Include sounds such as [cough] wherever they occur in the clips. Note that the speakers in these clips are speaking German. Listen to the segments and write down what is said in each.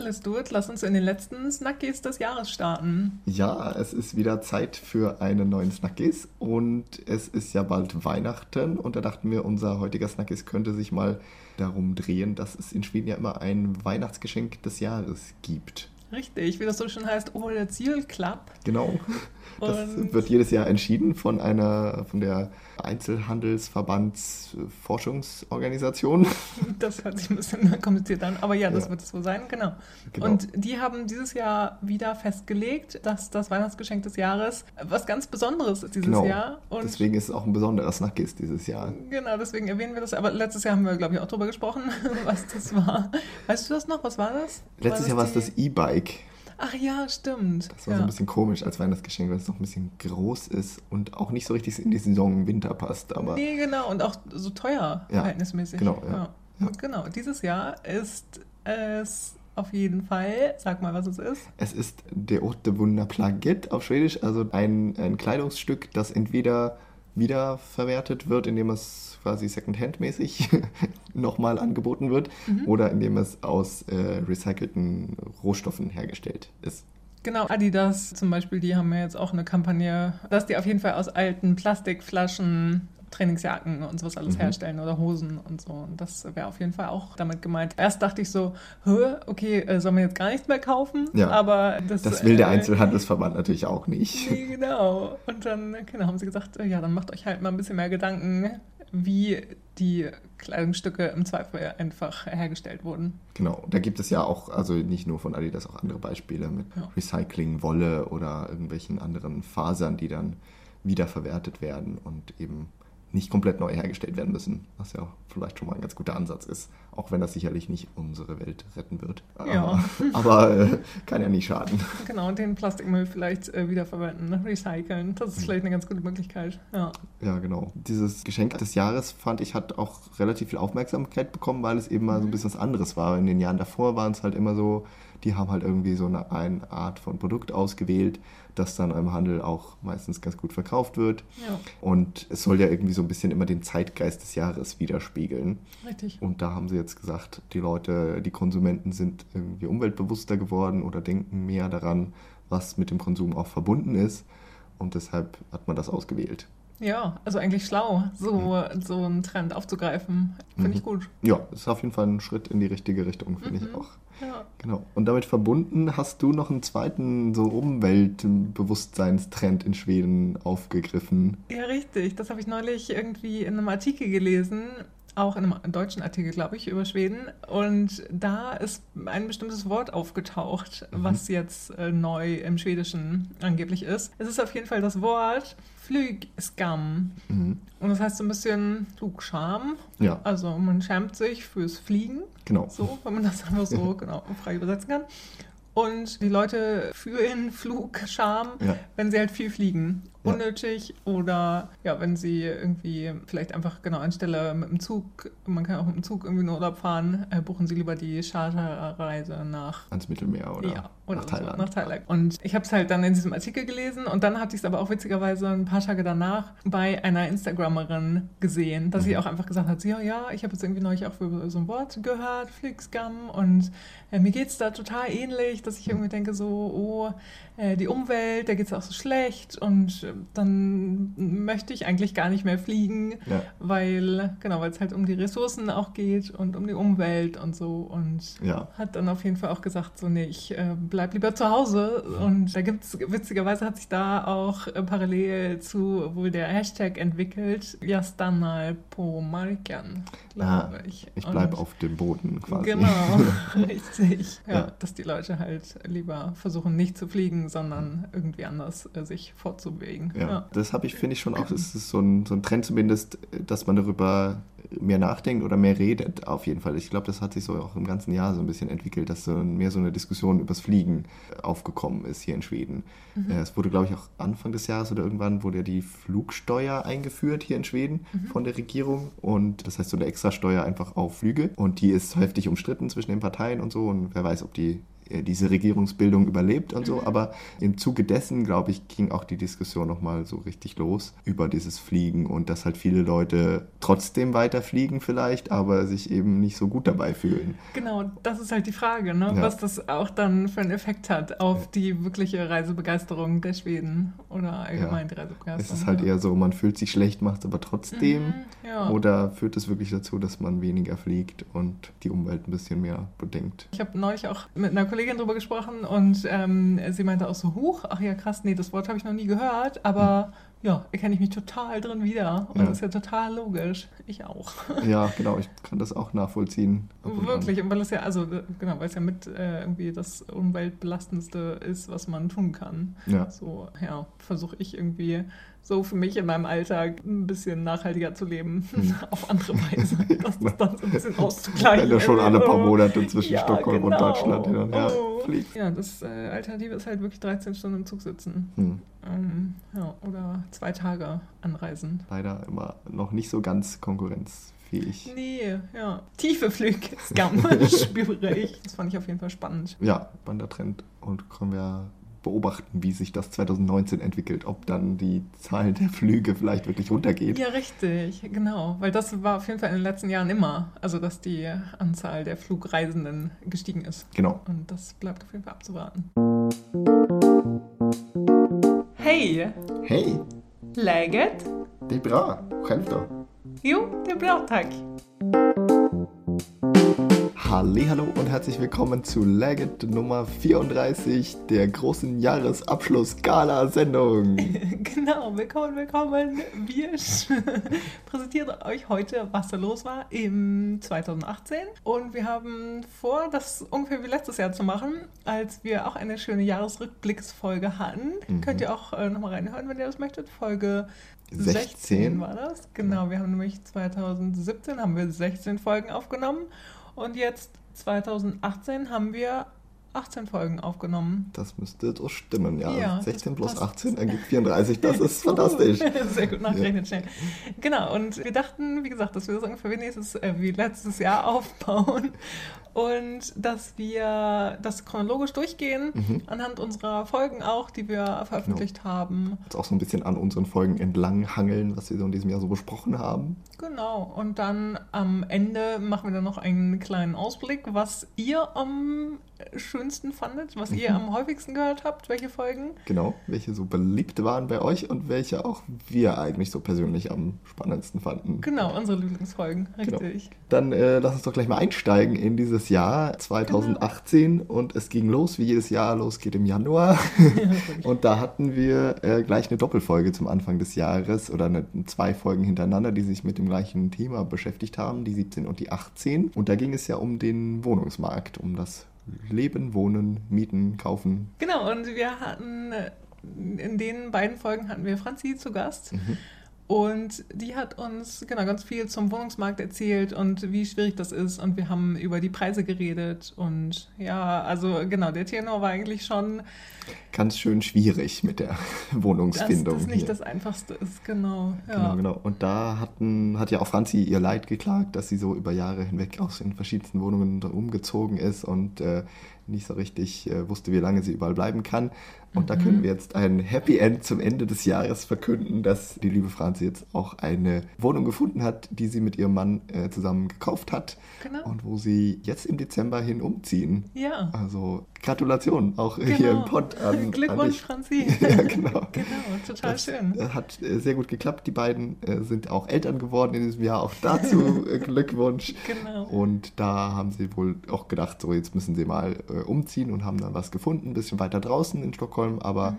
Let's do it. Lass uns in den letzten Snackies des Jahres starten. Ja, es ist wieder Zeit für einen neuen Snackies und es ist ja bald Weihnachten und da dachten wir, unser heutiger Snackies könnte sich mal darum drehen, dass es in Schweden ja immer ein Weihnachtsgeschenk des Jahres gibt. Richtig, wie das so schön heißt, oh, der Zielclub. Genau. Das und wird jedes Jahr entschieden von einer, von der Einzelhandelsverbandsforschungsorganisation. [laughs] Das hört sich ein bisschen [laughs] kompliziert an, aber ja, das ja. wird es so sein, genau. genau. Und die haben dieses Jahr wieder festgelegt, dass das Weihnachtsgeschenk des Jahres was ganz Besonderes ist dieses genau. Jahr. Und deswegen ist es auch ein besonderer Snackis dieses Jahr. Genau, deswegen erwähnen wir das. Aber letztes Jahr haben wir, glaube ich, auch drüber gesprochen, [laughs] was das war. Weißt du das noch? Was war das? Letztes war Jahr war es das E-Bike. Ach ja, stimmt. Das war ja. so ein bisschen komisch als Weihnachtsgeschenk, weil es noch ein bisschen groß ist und auch nicht so richtig in die Saison Winter passt. Aber nee, genau. Und auch so teuer ja, verhältnismäßig. Genau, ja. ja. Genau. Dieses Jahr ist es auf jeden Fall. Sag mal, was es ist. Es ist der Återvunna Plagget auf Schwedisch, also ein, ein Kleidungsstück, das entweder wiederverwertet wird, indem es quasi Secondhand-mäßig [laughs] nochmal angeboten wird mhm. oder indem es aus äh, recycelten Rohstoffen hergestellt ist. Genau, Adidas zum Beispiel, die haben ja jetzt auch eine Kampagne, dass die auf jeden Fall aus alten Plastikflaschen Trainingsjacken und sowas alles mhm. herstellen oder Hosen und so. Und das wäre auf jeden Fall auch damit gemeint. Erst dachte ich so, okay, äh, sollen wir jetzt gar nichts mehr kaufen? Ja, aber das, das will der äh, Einzelhandelsverband natürlich auch nicht. Nee, [laughs] genau. Und dann genau, haben sie gesagt, äh, ja, dann macht euch halt mal ein bisschen mehr Gedanken, wie die Kleidungsstücke im Zweifel einfach hergestellt wurden. Genau, da gibt es ja auch, also nicht nur von Adidas, auch andere Beispiele mit ja. Recycling, Wolle oder irgendwelchen anderen Fasern, die dann wiederverwertet werden und eben nicht komplett neu hergestellt werden müssen, was ja vielleicht schon mal ein ganz guter Ansatz ist, auch wenn das sicherlich nicht unsere Welt retten wird. Ja. Aber, äh, kann ja nicht schaden. Genau, und den Plastikmüll vielleicht äh, wiederverwenden, ne? recyceln. Das ist vielleicht eine ganz gute Möglichkeit. Ja. ja, genau. Dieses Geschenk des Jahres, fand ich, hat auch relativ viel Aufmerksamkeit bekommen, weil es eben mal so ein mhm. bisschen was anderes war. In den Jahren davor waren es halt immer so, die haben halt irgendwie so eine, eine Art von Produkt ausgewählt, das dann im Handel auch meistens ganz gut verkauft wird. Ja. Und es soll ja irgendwie so ein bisschen immer den Zeitgeist des Jahres widerspiegeln. Richtig. Und da haben sie jetzt gesagt, die Leute, die Konsumenten sind irgendwie umweltbewusster geworden oder denken mehr daran, was mit dem Konsum auch verbunden ist. Und deshalb hat man das ausgewählt. Ja, also eigentlich schlau, so, mhm. so einen Trend aufzugreifen. Finde mhm. ich gut. Ja, ist auf jeden Fall ein Schritt in die richtige Richtung, finde mhm. ich auch. Ja. Genau. Und damit verbunden hast du noch einen zweiten so Umweltbewusstseinstrend in Schweden aufgegriffen. Ja, richtig. Das habe ich neulich irgendwie in einem Artikel gelesen auch in einem deutschen Artikel, glaube ich, über Schweden. Und da ist ein bestimmtes Wort aufgetaucht, mhm. was jetzt äh, neu im Schwedischen angeblich ist. Es ist auf jeden Fall das Wort Flugskam. Mhm. Und das heißt so ein bisschen Flugscham. Ja. Also man schämt sich fürs Fliegen. Genau. So, wenn man das einfach so [laughs] genau frei übersetzen kann. Und die Leute fühlen Flugscham, ja. wenn sie halt viel fliegen unnötig ja. oder ja, wenn sie irgendwie vielleicht einfach genau anstelle mit dem Zug, man kann auch mit dem Zug irgendwie in Urlaub fahren, äh, buchen sie lieber die Charterreise nach ans Mittelmeer oder, ja, oder nach, Thailand. So, nach Thailand. Und ich habe es halt dann in diesem Artikel gelesen und dann hatte ich es aber auch witzigerweise ein paar Tage danach bei einer Instagrammerin gesehen, dass mhm. sie auch einfach gesagt hat, ja, ja, ich habe jetzt irgendwie neulich auch für so ein Wort gehört, Flixgum und äh, mir geht es da total ähnlich, dass ich irgendwie denke so, oh, äh, die Umwelt, da geht es auch so schlecht und dann möchte ich eigentlich gar nicht mehr fliegen, ja. weil, genau, weil es halt um die Ressourcen auch geht und um die Umwelt und so. Und ja. hat dann auf jeden Fall auch gesagt, so, nee, ich äh, bleib lieber zu Hause. Und da gibt es, witzigerweise hat sich da auch äh, parallel zu wohl der Hashtag entwickelt, Jastanal po Marken, glaube ich. Ich bleibe auf dem Boden quasi. Genau, [laughs] richtig. Ja, ja, dass die Leute halt lieber versuchen, nicht zu fliegen, sondern irgendwie anders äh, sich fortzubewegen. Ja, ja. das habe ich, finde ich schon auch, es ist so ein, so ein Trend zumindest, dass man darüber mehr nachdenkt oder mehr redet, auf jeden Fall. Ich glaube, das hat sich so auch im ganzen Jahr so ein bisschen entwickelt, dass so mehr so eine Diskussion übers Fliegen aufgekommen ist hier in Schweden. Mhm. Äh, es wurde, glaube ich, auch Anfang des Jahres oder irgendwann wurde ja die Flugsteuer eingeführt hier in Schweden mhm. von der Regierung und das heißt so eine Extrasteuer einfach auf Flüge und die ist heftig umstritten zwischen den Parteien und so und wer weiß, ob die diese Regierungsbildung überlebt und so. Aber im Zuge dessen, glaube ich, ging auch die Diskussion nochmal so richtig los über dieses Fliegen und dass halt viele Leute trotzdem weiter fliegen vielleicht, aber sich eben nicht so gut dabei fühlen. Genau, das ist halt die Frage, ne? Ja. was das auch dann für einen Effekt hat auf die wirkliche Reisebegeisterung der Schweden oder allgemein die Reisebegeisterung. Es ist halt ja. eher so, man fühlt sich schlecht, macht es aber trotzdem. Mhm, ja. Oder führt es wirklich dazu, dass man weniger fliegt und die Umwelt ein bisschen mehr bedenkt? Ich habe neulich auch mit einer Kollegin drüber gesprochen und ähm, sie meinte auch so, huch, ach ja krass, nee, das Wort habe ich noch nie gehört, aber ja, erkenne ich mich total drin wieder. Und Ja. das ist ja total logisch. Ich auch. Ja, genau, ich kann das auch nachvollziehen. und. Wirklich, und weil es ja, also äh, genau, weil es ja mit äh, irgendwie das umweltbelastendste ist, was man tun kann. Ja. So, ja, versuche ich irgendwie so für mich in meinem Alltag ein bisschen nachhaltiger zu leben, Hm. [laughs] auf andere Weise, dass [laughs] das dann so ein bisschen auszugleichen. Wenn du schon alle paar. Monate zwischen Ja, Stockholm und genau. Deutschland hin und her Oh. fliegst. Ja, das äh, Alternative ist halt wirklich 13 Stunden im Zug sitzen. Hm. Ähm, ja, oder zwei Tage anreisen. Leider immer noch nicht so ganz konkurrenzfähig. Nee, ja. Tiefe Flüge, [laughs] Scam, spüre ich. Das fand ich auf jeden Fall spannend. Ja, Wandertrend. Und können wir beobachten, wie sich das 2019 entwickelt, ob dann die Zahl der Flüge vielleicht wirklich runtergeht. Ja, richtig, genau. Weil das war auf jeden Fall in den letzten Jahren immer. Also, dass die Anzahl der Flugreisenden gestiegen ist. Genau. Und das bleibt auf jeden Fall abzuwarten. Hey, Hey, läget? det är bra. Själv då? Jo, det är bra tack. Hallo und herzlich willkommen zu Legend Nummer 34 der großen Jahresabschluss-Gala-Sendung. [laughs] Genau, willkommen, willkommen. Wir [laughs] präsentieren euch heute, was da los war im 2018. Und wir haben vor, das ungefähr wie letztes Jahr zu machen, als wir auch eine schöne Jahresrückblicksfolge hatten. Mhm. Könnt ihr auch äh, nochmal reinhören, wenn ihr das möchtet. Folge 16. 16 war das. Genau, wir haben nämlich 2017 haben wir 16 Folgen aufgenommen. Und jetzt 2018 haben wir 18 Folgen aufgenommen. Das müsste so stimmen, ja. Ja, 16 das plus passt. 18 ergibt 34, das [laughs] ist fantastisch. [laughs] Sehr gut nachgerechnet, schnell. Genau, und wir dachten, wie gesagt, dass wir das ungefähr wie nächstes, äh, wie letztes Jahr [laughs] aufbauen und dass wir das chronologisch durchgehen, Mhm. anhand unserer Folgen auch, die wir veröffentlicht haben. Uns auch so ein bisschen an unseren Folgen entlang hangeln, was wir so in diesem Jahr so besprochen haben. Genau, und dann am Ende machen wir dann noch einen kleinen Ausblick, was ihr am schönsten fandet, was ihr Mhm. am häufigsten gehört habt, welche Folgen. Genau, welche so beliebt waren bei euch und welche auch wir eigentlich so persönlich am spannendsten fanden. Genau, unsere Lieblingsfolgen, Genau. richtig. Dann äh, lass uns doch gleich mal einsteigen in dieses Jahr 2018 und es ging los, wie jedes Jahr losgeht im Januar. [laughs] [laughs] und da hatten wir äh, gleich eine Doppelfolge zum Anfang des Jahres oder eine, zwei Folgen hintereinander, die sich mit dem gleichen Thema beschäftigt haben, die 17 und die 18. Und da ging es ja um den Wohnungsmarkt, um das Leben, Wohnen, Mieten, Kaufen. Genau, und wir hatten äh, in den beiden Folgen hatten wir Franzi zu Gast. Mhm. Und die hat uns genau ganz viel zum Wohnungsmarkt erzählt und wie schwierig das ist. Und wir haben über die Preise geredet. Und ja, also genau, der Tenor war eigentlich schon, Ganz schön schwierig mit der [laughs] dass Wohnungsfindung. das nicht hier. das Einfachste ist. Genau, ja. Genau, genau. Und da hatten, hat ja auch Franzi ihr Leid geklagt, dass sie so über Jahre hinweg aus in verschiedensten Wohnungen umgezogen ist und äh, nicht so richtig äh, wusste, wie lange sie überall bleiben kann. Und da Mhm. können wir jetzt ein Happy End zum Ende des Jahres verkünden, dass die liebe Franzi jetzt auch eine Wohnung gefunden hat, die sie mit ihrem Mann äh, zusammen gekauft hat Genau. und wo sie jetzt im Dezember hin umziehen. Ja. Also Gratulation auch hier Genau. im Pod an, Glückwunsch. Franzi. [laughs] ja, genau. [laughs] genau, total Das schön. äh, hat äh, sehr gut geklappt. Die beiden äh, sind auch Eltern geworden in diesem Jahr. Auch dazu [laughs] äh, Glückwunsch. Genau. Und da haben sie wohl auch gedacht, so jetzt müssen sie mal äh, umziehen und haben dann was gefunden, ein bisschen weiter draußen in Stockholm, aber Mhm.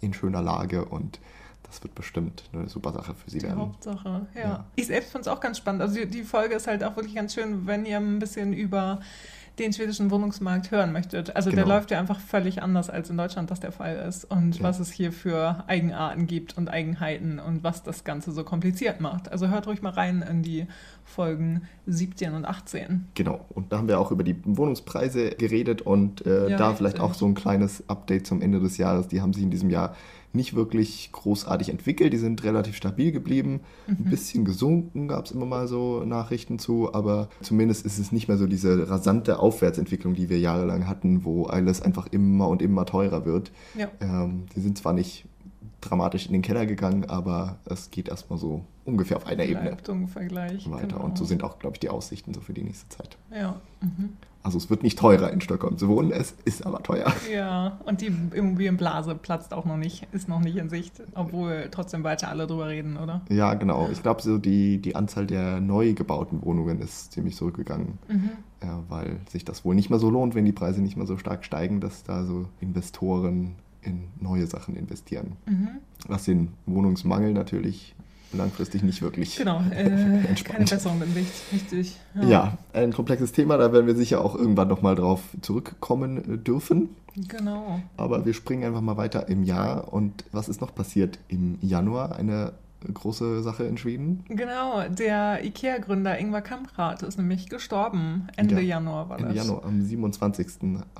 in schöner Lage und das wird bestimmt eine super Sache für sie Die werden. Hauptsache, ja. Ja. Ich selbst finde es auch ganz spannend. Also die, die Folge ist halt auch wirklich ganz schön, wenn ihr ein bisschen über den schwedischen Wohnungsmarkt hören möchtet. Also der Genau. läuft ja einfach völlig anders, als in Deutschland das der Fall ist. Und Ja. was es hier für Eigenarten gibt und Eigenheiten und was das Ganze so kompliziert macht. Also hört ruhig mal rein in die Folgen 17 und 18. Genau, und da haben wir auch über die Wohnungspreise geredet und äh, Ja, da vielleicht auch so ein kleines Update zum Ende des Jahres. Die haben sich in diesem Jahr nicht wirklich großartig entwickelt. Die sind relativ stabil geblieben. Mhm. Ein bisschen gesunken gab es immer mal so Nachrichten zu, aber zumindest ist es nicht mehr so diese rasante Aufwärtsentwicklung, die wir jahrelang hatten, wo alles einfach immer und immer teurer wird. Ja. Ähm, die sind zwar nicht dramatisch in den Keller gegangen, aber es geht erstmal so ungefähr auf einer Ebene weiter. genau. Und so sind auch, glaube ich, die Aussichten so für die nächste Zeit. Ja. Mhm. Also es wird nicht teurer in Stockholm zu wohnen, es ist aber teuer. Ja, und die Immobilienblase platzt auch noch nicht, ist noch nicht in Sicht, obwohl trotzdem weiter alle drüber reden, oder? Ja, genau. Ich glaube, so die, die Anzahl der neu gebauten Wohnungen ist ziemlich zurückgegangen, Mhm. ja, weil sich das wohl nicht mehr so lohnt, wenn die Preise nicht mehr so stark steigen, dass da so Investoren in neue Sachen investieren. Mhm. Was den Wohnungsmangel natürlich langfristig nicht wirklich Genau, äh, [laughs] keine Entspannt. Besserung in Sicht, richtig. Ja, ein komplexes Thema, da werden wir sicher auch irgendwann nochmal drauf zurückkommen äh, dürfen. Genau. Aber wir springen einfach mal weiter im Jahr. Und was ist noch passiert im Januar? Eine große Sache in Schweden. Genau, der IKEA-Gründer Ingvar Kamprad ist nämlich gestorben. Ende Ja, Januar war Ende das. Januar, am 27.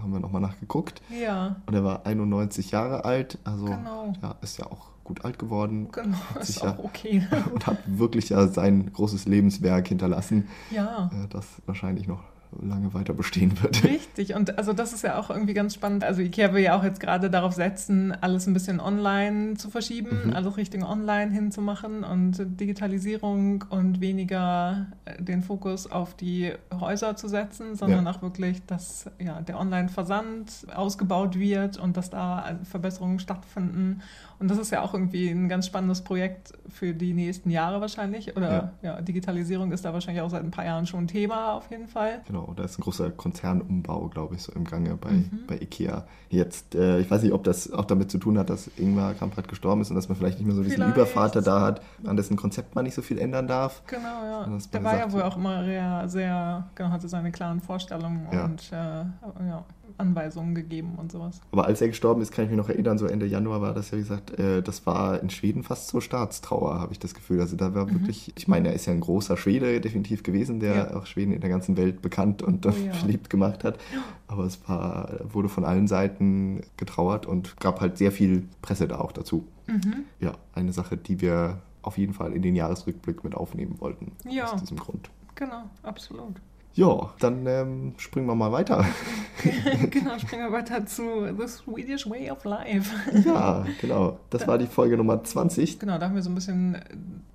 haben wir nochmal nachgeguckt. Ja, Und er war 91 Jahre alt. Also Genau. ja, ist ja auch gut alt geworden. genau, ist auch ja- okay. [laughs] Und hat wirklich ja sein großes Lebenswerk hinterlassen, ja. äh, das wahrscheinlich noch lange weiter bestehen wird. [laughs] Richtig, und also das ist ja auch irgendwie ganz spannend. Also IKEA will ja auch jetzt gerade darauf setzen, alles ein bisschen online zu verschieben, Mhm. alles Richtung online hinzumachen und Digitalisierung und weniger äh, den Fokus auf die Häuser zu setzen, sondern auch wirklich, dass ja, der Online-Versand ausgebaut wird und dass da äh, Verbesserungen stattfinden. Und das ist ja auch irgendwie ein ganz spannendes Projekt für die nächsten Jahre wahrscheinlich. Oder ja, Digitalisierung ist da wahrscheinlich auch seit ein paar Jahren schon ein Thema auf jeden Fall. Genau, da ist ein großer Konzernumbau, glaube ich, so im Gange bei, Mhm. bei IKEA. Jetzt, äh, ich weiß nicht, ob das auch damit zu tun hat, dass Ingmar Kamprad gestorben ist und dass man vielleicht nicht mehr so diesen Vielleicht. Übervater da hat, an dessen Konzept man nicht so viel ändern darf. Genau, ja. Der war ja wohl auch immer sehr, sehr genau, hatte seine klaren Vorstellungen Ja. und äh, ja, Anweisungen gegeben und sowas. Aber als er gestorben ist, kann ich mich noch erinnern, so Ende Januar war das ja, wie gesagt, äh, das war in Schweden fast so Staatstrauer, habe ich das Gefühl. Also da war wirklich, ich meine, er ist ja ein großer Schwede definitiv gewesen, der Mhm. Ja. auch Schweden in der ganzen Welt bekannt und Oh ja. [laughs] beliebt gemacht hat. Aber es war, wurde von allen Seiten getrauert und gab halt sehr viel Presse da auch dazu. Mhm. Ja, eine Sache, die wir auf jeden Fall in den Jahresrückblick mit aufnehmen wollten. Ja. Aus diesem Grund. Genau, absolut. Ja, dann ähm, springen wir mal weiter. [laughs] [laughs] genau, springen wir weiter zu The Swedish Way of Life. ja, genau. Das war die Folge Nummer 20. Genau, da haben wir so ein bisschen äh,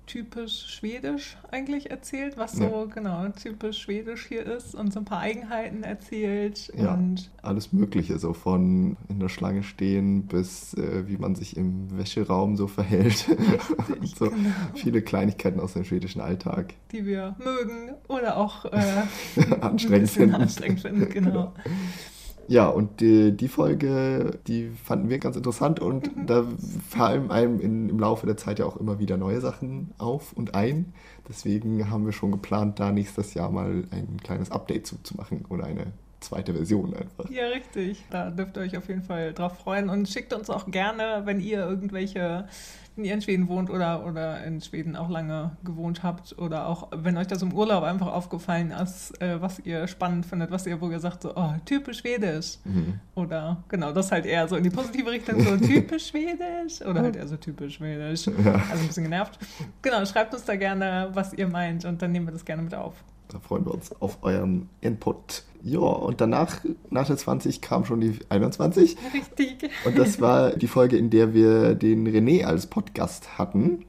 typisch schwedisch eigentlich erzählt, was so Ja. genau typisch schwedisch hier ist und so ein paar Eigenheiten erzählt. Ja. Und alles Mögliche, so von in der Schlange stehen bis äh, wie man sich im Wäscheraum so verhält. [laughs] Und so genau. viele Kleinigkeiten aus dem schwedischen Alltag. die wir mögen oder auch äh, [laughs] Anstrengend finden. Anstrengend finden, genau. Ja, und die, die Folge, die fanden wir ganz interessant und Mhm. da fallen einem in, im Laufe der Zeit ja auch immer wieder neue Sachen auf und ein. Deswegen haben wir schon geplant, da nächstes Jahr mal ein kleines Update zu, zu machen oder eine zweite Version einfach. Ja, richtig. Da dürft ihr euch auf jeden Fall drauf freuen und schickt uns auch gerne, wenn ihr irgendwelche, wenn ihr in Schweden wohnt oder, oder in Schweden auch lange gewohnt habt oder auch wenn euch das im Urlaub einfach aufgefallen ist, äh, was ihr spannend findet, was ihr, wo ihr sagt, so, oh, typisch schwedisch. Mhm. Oder genau, das halt eher so in die positive Richtung, so [laughs] typisch schwedisch oder halt eher so typisch schwedisch. Ja. Also ein bisschen genervt. Genau, schreibt uns da gerne, was ihr meint und dann nehmen wir das gerne mit auf. Da freuen wir uns auf euren Input. Ja, und danach, nach der 20, kam schon die 21. Richtig. Und das war die Folge, in der wir den René als Podcast hatten.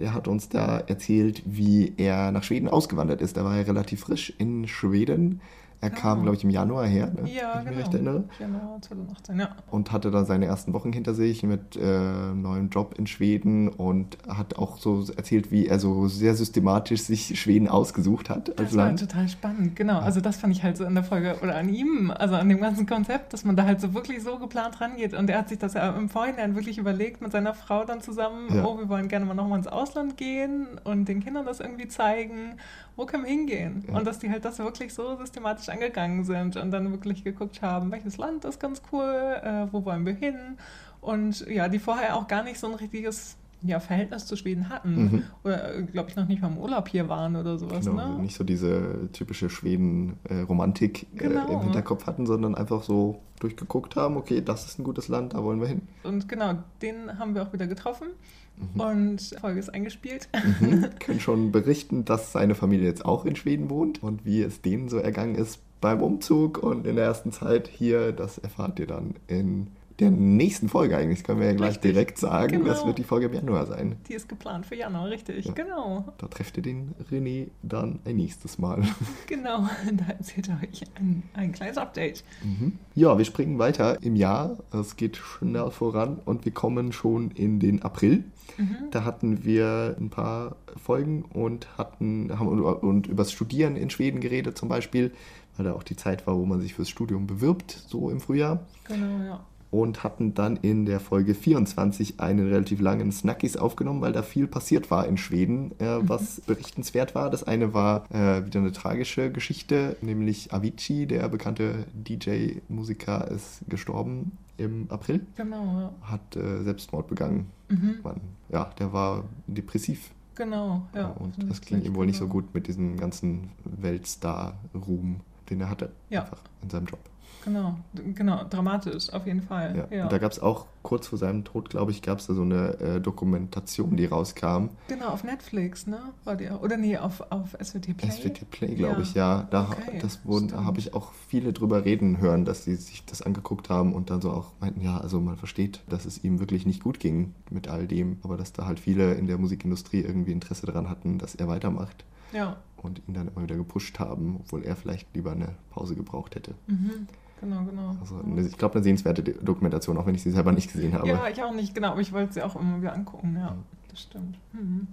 Er hat uns da erzählt, wie er nach Schweden ausgewandert ist. Da war er relativ frisch in Schweden. Er kam, Ah. glaube ich, im Januar her, ne? Ja, wenn ich mich genau. recht erinnere. Januar 2018, ja. Und hatte da seine ersten Wochen hinter sich mit äh, neuem Job in Schweden und hat auch so erzählt, wie er so sehr systematisch sich Schweden ausgesucht hat Das war Land. total spannend, genau. Also das fand ich halt so in der Folge oder an ihm, also an dem ganzen Konzept, dass man da halt so wirklich so geplant rangeht. Und er hat sich das ja im Vorhinein wirklich überlegt mit seiner Frau dann zusammen, Ja. oh, wir wollen gerne mal nochmal ins Ausland gehen und den Kindern das irgendwie zeigen, wo können wir hingehen? Ja. Und dass die halt das wirklich so systematisch angegangen sind und dann wirklich geguckt haben, welches Land ist ganz cool, äh, wo wollen wir hin? Und ja, die vorher auch gar nicht so ein richtiges ja, Verhältnis zu Schweden hatten. Mhm. Oder, glaube ich, noch nicht mal im Urlaub hier waren oder sowas. Genau, ne? nicht so diese typische Schweden-Romantik äh, Genau. im Hinterkopf hatten, sondern einfach so durchgeguckt haben, okay, das ist ein gutes Land, da wollen wir hin. Und genau, den haben wir auch wieder getroffen. Mhm. Und Folge ist eingespielt. Mhm. [laughs] Können schon berichten, dass seine Familie jetzt auch in Schweden wohnt und wie es denen so ergangen ist beim Umzug und in der ersten Zeit hier. Das erfahrt ihr dann in der nächsten Folge eigentlich. Das können wir ja gleich Richtig. direkt sagen. Das Genau. wird die Folge im Januar sein. Die ist geplant für Januar, richtig. Ja. Genau. Da trefft ihr den René dann ein nächstes Mal. [laughs] Genau. Da erzählt er euch ein, ein kleines Update. Mhm. Ja, wir springen weiter im Jahr. Es geht schnell voran und wir kommen schon in den April. Mhm. Da hatten wir ein paar Folgen und hatten haben und, und übers Studieren in Schweden geredet zum Beispiel, weil da auch die Zeit war, wo man sich fürs Studium bewirbt, so im Frühjahr. Genau, ja. Und hatten dann in der Folge 24 einen relativ langen Snackies aufgenommen, weil da viel passiert war in Schweden, äh, was berichtenswert war. Das eine war äh, wieder eine tragische Geschichte, nämlich Avicii, der bekannte DJ-Musiker, ist gestorben im April, Genau, ja. hat äh, Selbstmord begangen. Mhm. Man, ja, der war depressiv Genau, ja. und das ging ihm wohl nicht so genau. gut mit diesem ganzen Weltstar-Ruhm, den er hatte. Ja. Einfach in seinem Job. Genau, genau, dramatisch auf jeden Fall. Ja. Ja. Und da gab es auch kurz vor seinem Tod, glaube ich, gab es da so eine äh, Dokumentation, die rauskam. Genau, auf Netflix, ne? War die, oder nee, auf, auf SWT Play. SWT Play, glaube Ja. ich, ja. Da, Okay, das wurden, da habe ich auch viele drüber reden hören, dass sie sich das angeguckt haben und dann so auch meinten, ja, also man versteht, dass es ihm wirklich nicht gut ging mit all dem, aber dass da halt viele in der Musikindustrie irgendwie Interesse daran hatten, dass er weitermacht Ja, und ihn dann immer wieder gepusht haben, obwohl er vielleicht lieber eine Pause gebraucht hätte. mhm. Genau, genau. Also ich glaube, eine sehenswerte Dokumentation, auch wenn ich sie selber nicht gesehen habe. ja, ich auch nicht, genau, aber ich wollte sie auch immer wieder angucken, ja, das stimmt. Mhm.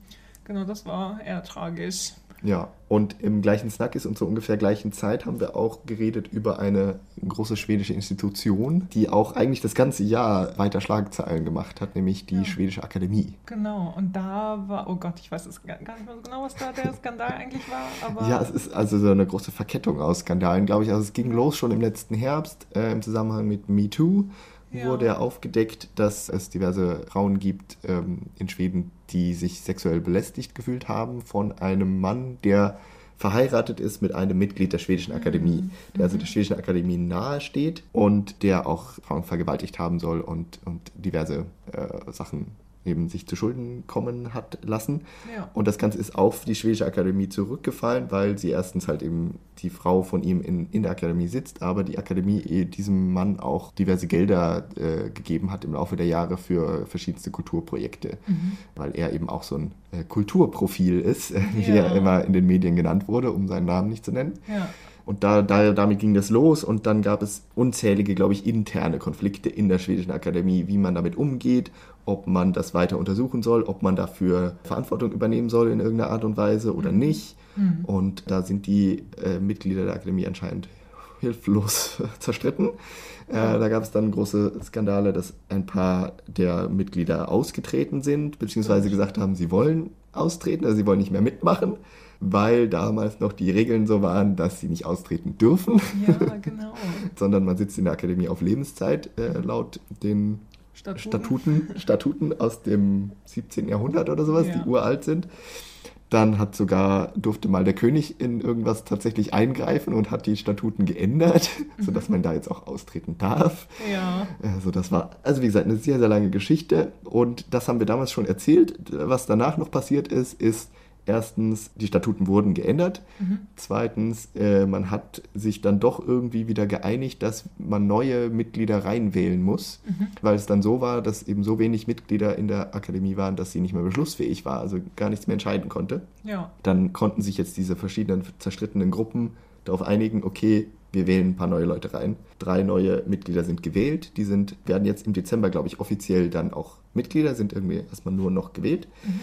Genau, das war eher tragisch. Ja, und im gleichen Snackis und zur ungefähr gleichen Zeit haben wir auch geredet über eine große schwedische Institution, die auch eigentlich das ganze Jahr weiter Schlagzeilen gemacht hat, nämlich die Ja. Schwedische Akademie. Genau, und da war, oh Gott, ich weiß es gar nicht mehr so genau, was da der Skandal eigentlich war, aber. Ja, es ist also so eine große Verkettung aus Skandalen, glaube ich. Also es ging los schon im letzten Herbst äh, im Zusammenhang mit MeToo. Ja. Wurde ja aufgedeckt, dass es diverse Frauen gibt ähm, in Schweden, die sich sexuell belästigt gefühlt haben von einem Mann, der verheiratet ist mit einem Mitglied der Schwedischen Akademie, der also der Schwedischen Akademie nahe steht und der auch Frauen vergewaltigt haben soll und, und diverse äh, Sachen eben sich zu Schulden kommen hat lassen. Ja. Und das Ganze ist auf die Schwedische Akademie zurückgefallen, weil sie erstens halt eben die Frau von ihm in, in der Akademie sitzt, aber die Akademie eh diesem Mann auch diverse Gelder äh, gegeben hat im Laufe der Jahre für verschiedenste Kulturprojekte, Mhm. weil er eben auch so ein äh, Kulturprofil ist, äh, wie Ja. er immer in den Medien genannt wurde, um seinen Namen nicht zu nennen. Ja, Und da, da, damit ging das los und dann gab es unzählige, glaube ich, interne Konflikte in der schwedischen Akademie, wie man damit umgeht, ob man das weiter untersuchen soll, ob man dafür Verantwortung übernehmen soll in irgendeiner Art und Weise oder nicht. Mhm. Und da sind die äh, Mitglieder der Akademie anscheinend hilflos [laughs] zerstritten. Äh, da gab es dann große Skandale, dass ein paar der Mitglieder ausgetreten sind, beziehungsweise gesagt haben, sie wollen austreten, also sie wollen nicht mehr mitmachen, weil damals noch die Regeln so waren, dass sie nicht austreten dürfen, ja, [laughs] genau. sondern man sitzt in der Akademie auf Lebenszeit, äh, laut den Statuten. Statuten, aus dem 17. Jahrhundert oder sowas, Ja. die uralt sind. Dann hat sogar, durfte mal der König in irgendwas tatsächlich eingreifen und hat die Statuten geändert, [laughs] sodass man da jetzt auch austreten darf. Ja, Also das war, also wie gesagt, eine sehr, sehr lange Geschichte. Und das haben wir damals schon erzählt. Was danach noch passiert ist, ist erstens, die Statuten wurden geändert. Mhm. Zweitens, äh, man hat sich dann doch irgendwie wieder geeinigt, dass man neue Mitglieder reinwählen muss, Mhm. weil es dann so war, dass eben so wenig Mitglieder in der Akademie waren, dass sie nicht mehr beschlussfähig war, also gar nichts mehr entscheiden konnte. ja, Dann konnten sich jetzt diese verschiedenen zerstrittenen Gruppen darauf einigen, okay, wir wählen ein paar neue Leute rein. Drei neue Mitglieder sind gewählt. Die sind, werden jetzt im Dezember, glaube ich, offiziell dann auch Mitglieder, sind irgendwie erstmal nur noch gewählt. Mhm.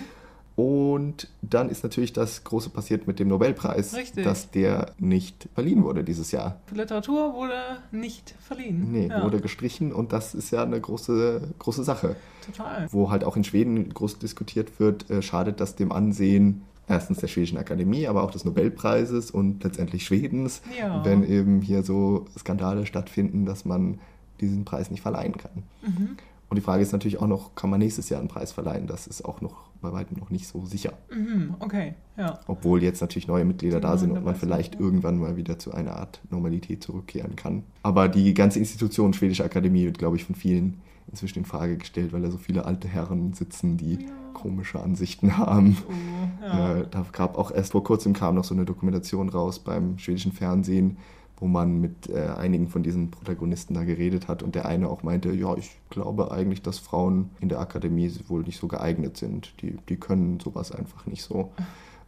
Und dann ist natürlich das Große passiert mit dem Nobelpreis, Richtig. dass der nicht verliehen wurde dieses Jahr. für Literatur wurde nicht verliehen. Nee, ja, wurde gestrichen und das ist ja eine große, große Sache. Total. Wo halt auch in Schweden groß diskutiert wird, äh, schadet das dem Ansehen erstens der Schwedischen Akademie, aber auch des Nobelpreises und letztendlich Schwedens, Ja. wenn eben hier so Skandale stattfinden, dass man diesen Preis nicht verleihen kann. Mhm. Und die Frage ist natürlich auch noch, kann man nächstes Jahr einen Preis verleihen? Das ist auch noch bei weitem noch nicht so sicher. Mhm, okay, ja. Obwohl jetzt natürlich neue Mitglieder Die da sind und man vielleicht ja. irgendwann mal wieder zu einer Art Normalität zurückkehren kann. Aber die ganze Institution Schwedische Akademie wird, glaube ich, von vielen inzwischen in Frage gestellt, weil da so viele alte Herren sitzen, die Ja. komische Ansichten [laughs] haben. Oh, ja. Äh, da gab auch erst vor kurzem kam noch so eine Dokumentation raus beim schwedischen Fernsehen, wo man mit äh, einigen von diesen Protagonisten da geredet hat und der eine auch meinte, ja, ich glaube eigentlich, dass Frauen in der Akademie wohl nicht so geeignet sind. Die, die können sowas einfach nicht so.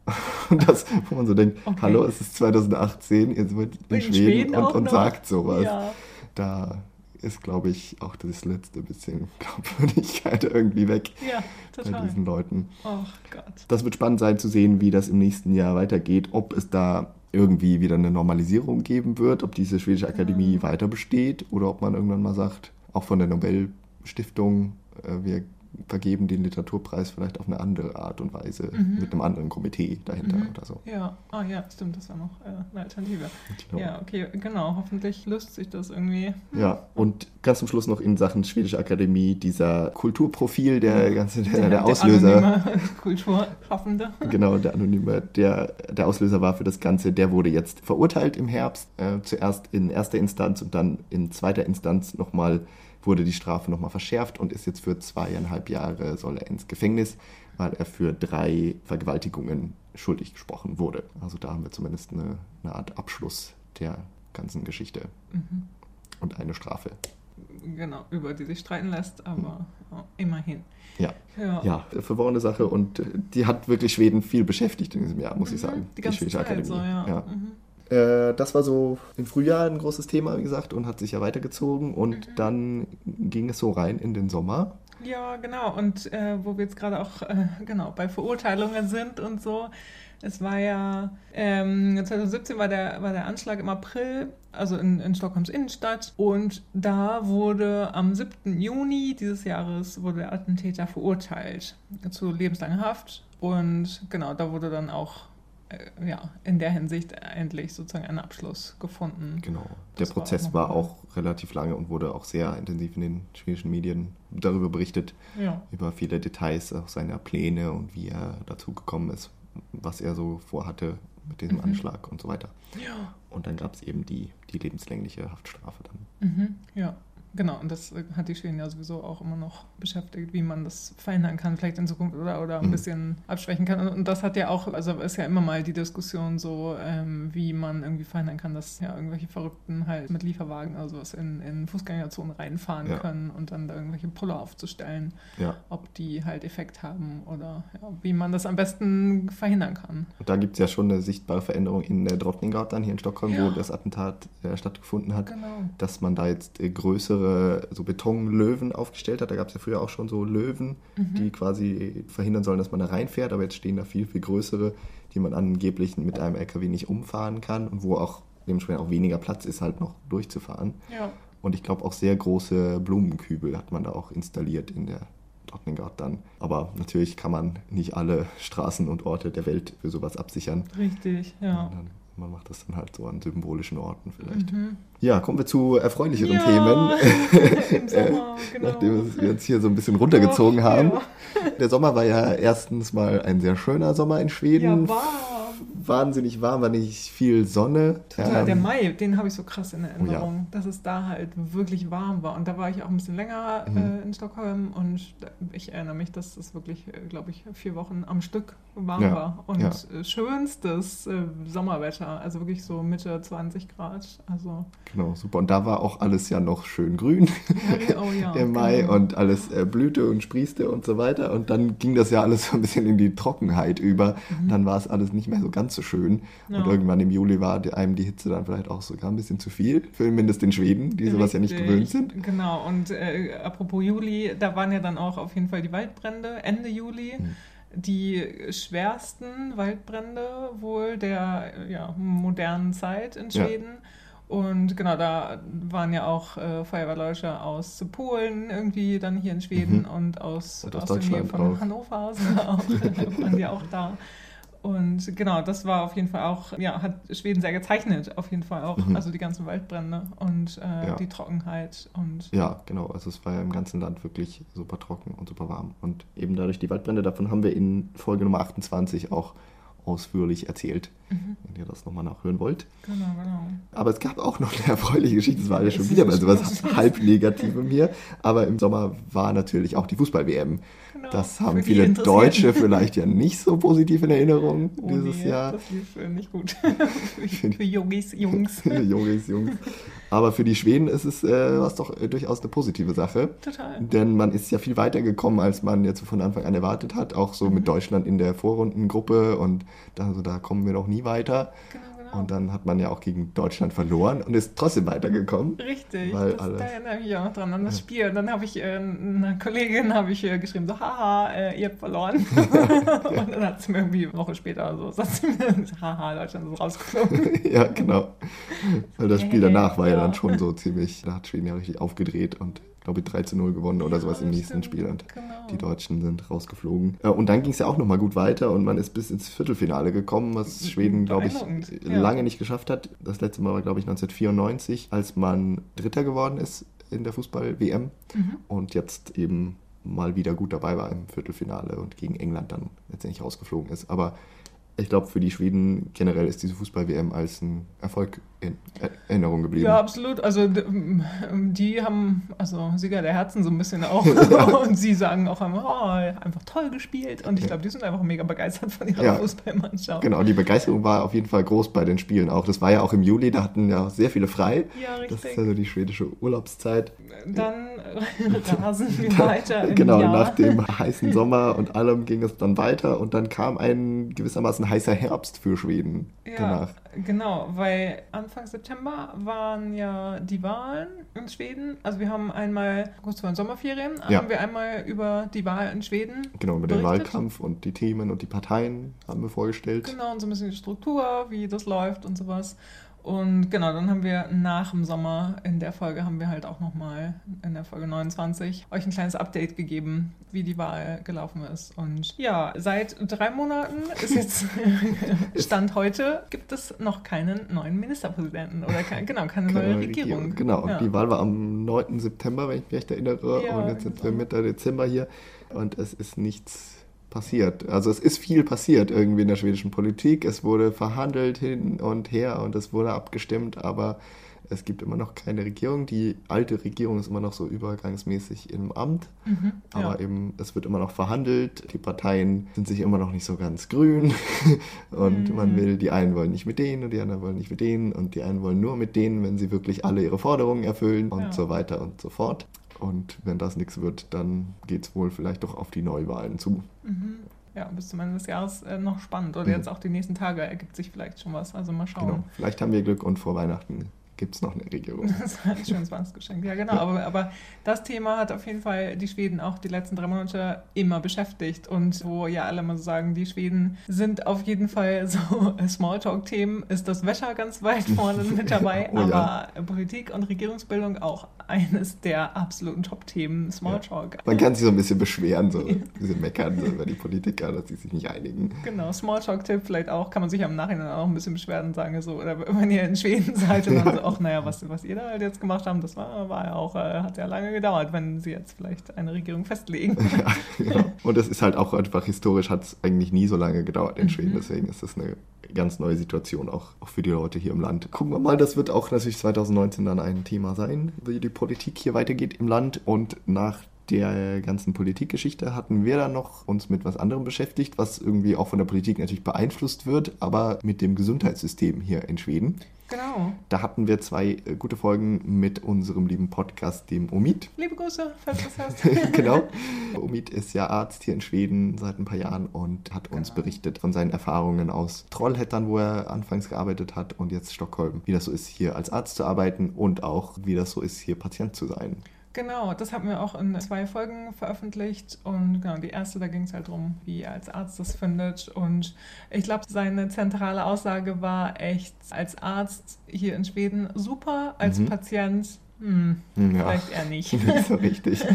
[laughs] Und das, wo man so denkt, Okay. hallo, es ist 2018, ihr seid in, In Schweden, Schweden und, und sagt sowas. Ja. Da ist, glaube ich, auch das letzte bisschen [laughs] Glaubwürdigkeit irgendwie weg ja, bei diesen Leuten. Ach Gott. Das wird spannend sein zu sehen, wie das im nächsten Jahr weitergeht, ob es da irgendwie wieder eine Normalisierung geben wird, ob diese schwedische Akademie weiter besteht oder ob man irgendwann mal sagt, auch von der Nobelstiftung, äh, wir vergeben den Literaturpreis vielleicht auf eine andere Art und Weise Mhm. mit einem anderen Komitee dahinter Mhm. oder so. Ja, ah ja, stimmt, das war noch äh, eine Alternative. Genau. Ja, okay, genau. Hoffentlich löst sich das irgendwie. Ja, und ganz zum Schluss noch in Sachen Schwedische Akademie dieser Kulturprofil, der ganze der, der Auslöser. anonyme [laughs] Kulturschaffende. Genau, der Anonyme, der der Auslöser war für das Ganze, der wurde jetzt verurteilt im Herbst. Äh, zuerst in erster Instanz und dann in zweiter Instanz nochmal wurde die Strafe nochmal verschärft und ist jetzt für zweieinhalb Jahre soll er ins Gefängnis, weil er für drei Vergewaltigungen schuldig gesprochen wurde. Also da haben wir zumindest eine, eine Art Abschluss der ganzen Geschichte Mhm. und eine Strafe. Genau, über die sich streiten lässt, aber ja, immerhin. Ja, Ja, ja, verworrene Sache und die hat wirklich Schweden viel beschäftigt in diesem Jahr, muss ich Mhm, sagen. Die ganze Zeit so, ja. Ja. Äh, das war so im Frühjahr ein großes Thema, wie gesagt, und hat sich ja weitergezogen. Und Mhm. dann ging es so rein in den Sommer. Ja, genau. Und äh, wo wir jetzt gerade auch äh, genau bei Verurteilungen sind und so. Es war ja ähm, 2017 war der, war der Anschlag im April, also in, in Stockholms Innenstadt. Und da wurde am 7. Juni dieses Jahres wurde der Attentäter verurteilt zu lebenslanger Haft. Und genau, da wurde dann auch ja, in der Hinsicht endlich sozusagen ein Abschluss gefunden. Genau. Der Das war auch Prozess war auch relativ lange und wurde auch sehr intensiv in den schwedischen Medien darüber berichtet, Ja. über viele Details auch seiner Pläne und wie er dazu gekommen ist, was er so vorhatte mit diesem Mhm. Anschlag und so weiter. Ja. Und dann gab es eben die, die lebenslängliche Haftstrafe dann. Mhm, ja, genau. Und das äh, hat die Schweden ja sowieso auch immer noch beschäftigt, wie man das verhindern kann, vielleicht in Zukunft oder, oder ein Mhm. bisschen abschwächen kann. Und, das hat ja auch, also ist ja immer mal die Diskussion so, ähm, wie man irgendwie verhindern kann, dass ja irgendwelche Verrückten halt mit Lieferwagen oder sowas in, in Fußgängerzonen reinfahren Ja. können und dann da irgendwelche Puller aufzustellen, Ja. ob die halt Effekt haben oder ja, wie man das am besten verhindern kann. Und da gibt es ja schon eine sichtbare Veränderung in der Drottninggatan hier in Stockholm, wo das Attentat äh, stattgefunden hat. Genau. dass man da jetzt äh, größere so Betonlöwen aufgestellt hat. Da gab es ja früher auch schon so Löwen, Mhm. die quasi verhindern sollen, dass man da reinfährt. Aber jetzt stehen da viel, viel größere, die man angeblich mit einem LKW nicht umfahren kann und wo auch dementsprechend auch weniger Platz ist, halt noch durchzufahren. Ja. Und ich glaube auch sehr große Blumenkübel hat man da auch installiert in der Drottninggatan. Aber natürlich kann man nicht alle Straßen und Orte der Welt für sowas absichern. Richtig, ja. Man macht das dann halt so an symbolischen Orten vielleicht. Mhm. Ja, kommen wir zu erfreulicheren Ja, Themen. [laughs] Im Sommer, [laughs] genau. Nachdem wir uns hier so ein bisschen runtergezogen Och, haben. Ja, Der Sommer war ja erstens mal ein sehr schöner Sommer in Schweden. ja war. Wahnsinnig warm, war nicht viel Sonne. Total, der Ähm, Mai, den habe ich so krass in Erinnerung, ja. dass es da halt wirklich warm war. Und da war ich auch ein bisschen länger Mhm. äh, in Stockholm und ich erinnere mich, dass das wirklich, äh, glaube ich, vier Wochen am Stück warm Ja, war. Und ja. äh, schönstes äh, Sommerwetter, also wirklich so Mitte 20 Grad. Also, Genau, super. Und da war auch alles ja noch schön grün oh ja. [laughs] im Mai genau. und alles äh, blühte und sprießte und so weiter. Und dann ging das ja alles so ein bisschen in die Trockenheit über. Dann war es alles nicht mehr so ganz so schön. Ja. Und irgendwann im Juli war einem die Hitze dann vielleicht auch sogar ein bisschen zu viel. Zumindest in Schweden, die sowas ja nicht Richtig, gewöhnt sind. Genau, und äh, apropos Juli, da waren ja dann auch auf jeden Fall die Waldbrände Ende Juli. Mhm. Die schwersten Waldbrände wohl der ja, modernen Zeit in Ja. Schweden. Und genau, da waren ja auch äh, Feuerwehrleute aus Polen irgendwie dann hier in Schweden Mhm. und aus, Und aus der Nähe von auch. Hannover sind auch, [laughs] waren die auch da. Und genau, das war auf jeden Fall auch, ja, hat Schweden sehr gezeichnet, auf jeden Fall auch. Mhm. Also die ganzen Waldbrände und äh, ja. die Trockenheit. und Ja, genau. Also es war ja im ganzen Land wirklich super trocken und super warm. Und eben dadurch die Waldbrände, davon haben wir in Folge Nummer 28 auch ausführlich erzählt, mhm. wenn ihr das nochmal nachhören wollt. Genau, genau. Aber es gab auch noch eine erfreuliche Geschichte, das war ja schon wieder mal sowas [laughs] halb Negativem hier. Aber im Sommer war natürlich auch die Fußball-WM. Genau, das haben viele Deutsche [laughs] vielleicht ja nicht so positiv in Erinnerung oh, dieses nee, Jahr. Das lief äh, nicht gut. [laughs] für, für Jungs, Jungs. Jungs, Jungs. Aber für die Schweden ist es äh, was doch äh, durchaus eine positive Sache. Total. Denn man ist ja viel weiter gekommen, als man jetzt von Anfang an erwartet hat. Auch so mhm. mit Deutschland in der Vorrundengruppe und also da kommen wir noch nie weiter. Genau. Und dann hat man ja auch gegen Deutschland verloren und ist trotzdem weitergekommen. Richtig, weil das, alle, da erinnere ich mich auch noch dran an das Spiel. Und dann habe ich äh, einer Kollegin habe ich äh, geschrieben, so, haha, äh, ihr habt verloren. [laughs] und dann hat sie mir irgendwie eine Woche später so, sagt sie mir, [laughs] haha, Deutschland ist rausgeflogen. [laughs] ja, genau. Weil das Spiel danach war ja. ja dann schon so ziemlich, da hat Schweden ja richtig aufgedreht und glaube ich, 3 zu 0 gewonnen oder ja, sowas im nächsten Spiel und genau. die Deutschen sind rausgeflogen. Äh, und dann ging es ja auch nochmal gut weiter und man ist bis ins Viertelfinale gekommen, was Schweden, glaube ich, ja. lange nicht geschafft hat. Das letzte Mal war, glaube ich, 1994, als man Dritter geworden ist in der Fußball-WM mhm. und jetzt eben mal wieder gut dabei war im Viertelfinale und gegen England dann letztendlich rausgeflogen ist. Aber ich glaube, für die Schweden generell ist diese Fußball-WM als ein Erfolg in Erinnerung geblieben. Ja, absolut. Also die haben, also Sieger der Herzen so ein bisschen auch. [laughs] [laughs] und sie sagen auch einmal, oh, einfach toll gespielt. Und ich glaube, die sind einfach mega begeistert von ihrer ja, Fußballmannschaft. Genau, die Begeisterung war auf jeden Fall groß bei den Spielen auch. Das war ja auch im Juli, da hatten ja sehr viele frei. Ja, richtig. Das ist also die schwedische Urlaubszeit. Dann [laughs] rasen wir weiter. Im genau, Jahr. nach dem heißen Sommer und allem ging es dann weiter und dann kam ein gewissermaßen heißer Herbst für Schweden ja, danach. Genau, weil Anfang September waren ja die Wahlen in Schweden. Also wir haben einmal, kurz vor den Sommerferien, ja. haben wir einmal über die Wahl in Schweden Genau, über den Wahlkampf und die Themen und die Parteien haben wir vorgestellt. Genau, und so ein bisschen die Struktur, wie das läuft und sowas. Und genau, dann haben wir nach dem Sommer in der Folge haben wir halt auch nochmal in der Folge 29 euch ein kleines Update gegeben, wie die Wahl gelaufen ist. Und ja, seit drei Monaten ist jetzt [laughs] Stand heute, gibt es noch keinen neuen Ministerpräsidenten oder kein, genau, keine, keine neue Regierung. Regierung. Genau, ja. die Wahl war am 9. September, wenn ich mich recht erinnere. Ja, und jetzt sind wir Mitte Dezember hier und es ist nichts passiert. Also es ist viel passiert irgendwie in der schwedischen Politik. Es wurde verhandelt hin und her und es wurde abgestimmt, aber es gibt immer noch keine Regierung. Die alte Regierung ist immer noch so übergangsmäßig im Amt, mhm, aber ja. eben es wird immer noch verhandelt. Die Parteien sind sich immer noch nicht so ganz grün [laughs] und mhm. man will, die einen wollen nicht mit denen und die anderen wollen nicht mit denen und die einen wollen nur mit denen, wenn sie wirklich alle ihre Forderungen erfüllen und ja. so weiter und so fort. Und wenn das nichts wird, dann geht es wohl vielleicht doch auf die Neuwahlen zu. Mhm. Ja, bis zum Ende des Jahres äh, noch spannend. Oder mhm. jetzt auch die nächsten Tage ergibt sich vielleicht schon was. Also mal schauen. Genau. Vielleicht haben wir Glück und vor Weihnachten gibt es noch eine Regierung. [laughs] Das ist ein schönes Weihnachtsgeschenk. Ja, genau. Aber, aber das Thema hat auf jeden Fall die Schweden auch die letzten drei Monate immer beschäftigt. Und wo ja alle mal so sagen, die Schweden sind auf jeden Fall so [laughs] Smalltalk-Themen, ist das Wetter ganz weit vorne mit dabei. [laughs] oh, aber ja. Politik und Regierungsbildung auch eines der absoluten Top-Themen, Smalltalk. Ja. Man kann sich so ein bisschen beschweren, so ein bisschen meckern so über die Politiker, dass sie sich nicht einigen. Genau, Smalltalk-Tipp vielleicht auch, kann man sich am Nachhinein auch ein bisschen beschweren und sagen, so, oder wenn ihr in Schweden seid dann so, auch, naja, was, was ihr da halt jetzt gemacht habt, das war, war ja auch, äh, hat ja lange gedauert, wenn sie jetzt vielleicht eine Regierung festlegen. [laughs] ja, ja. Und es ist halt auch einfach historisch, hat es eigentlich nie so lange gedauert in Schweden, mhm. deswegen ist das eine ganz neue Situation auch, auch für die Leute hier im Land. Gucken wir mal, das wird auch natürlich 2019 dann ein Thema sein, wie die Politik hier weitergeht im Land und nach der ganzen Politikgeschichte hatten wir dann noch uns mit was anderem beschäftigt, was irgendwie auch von der Politik natürlich beeinflusst wird, aber mit dem Gesundheitssystem hier in Schweden. Genau. Da hatten wir zwei äh, gute Folgen mit unserem lieben Podcast, dem Omid. Liebe Grüße, falls du das hast. [laughs] [laughs] genau. Omid ist ja Arzt hier in Schweden seit ein paar Jahren und hat uns genau. berichtet von seinen Erfahrungen aus Trollhättern, wo er anfangs gearbeitet hat und jetzt Stockholm, wie das so ist, hier als Arzt zu arbeiten und auch wie das so ist, hier Patient zu sein. Genau, das haben wir auch in zwei Folgen veröffentlicht. Und genau, die erste, da ging es halt darum, wie er als Arzt das findet. Und ich glaube, seine zentrale Aussage war echt, als Arzt hier in Schweden super, als mhm. Patient hm, ja, vielleicht eher nicht. [laughs] nicht so richtig. [laughs]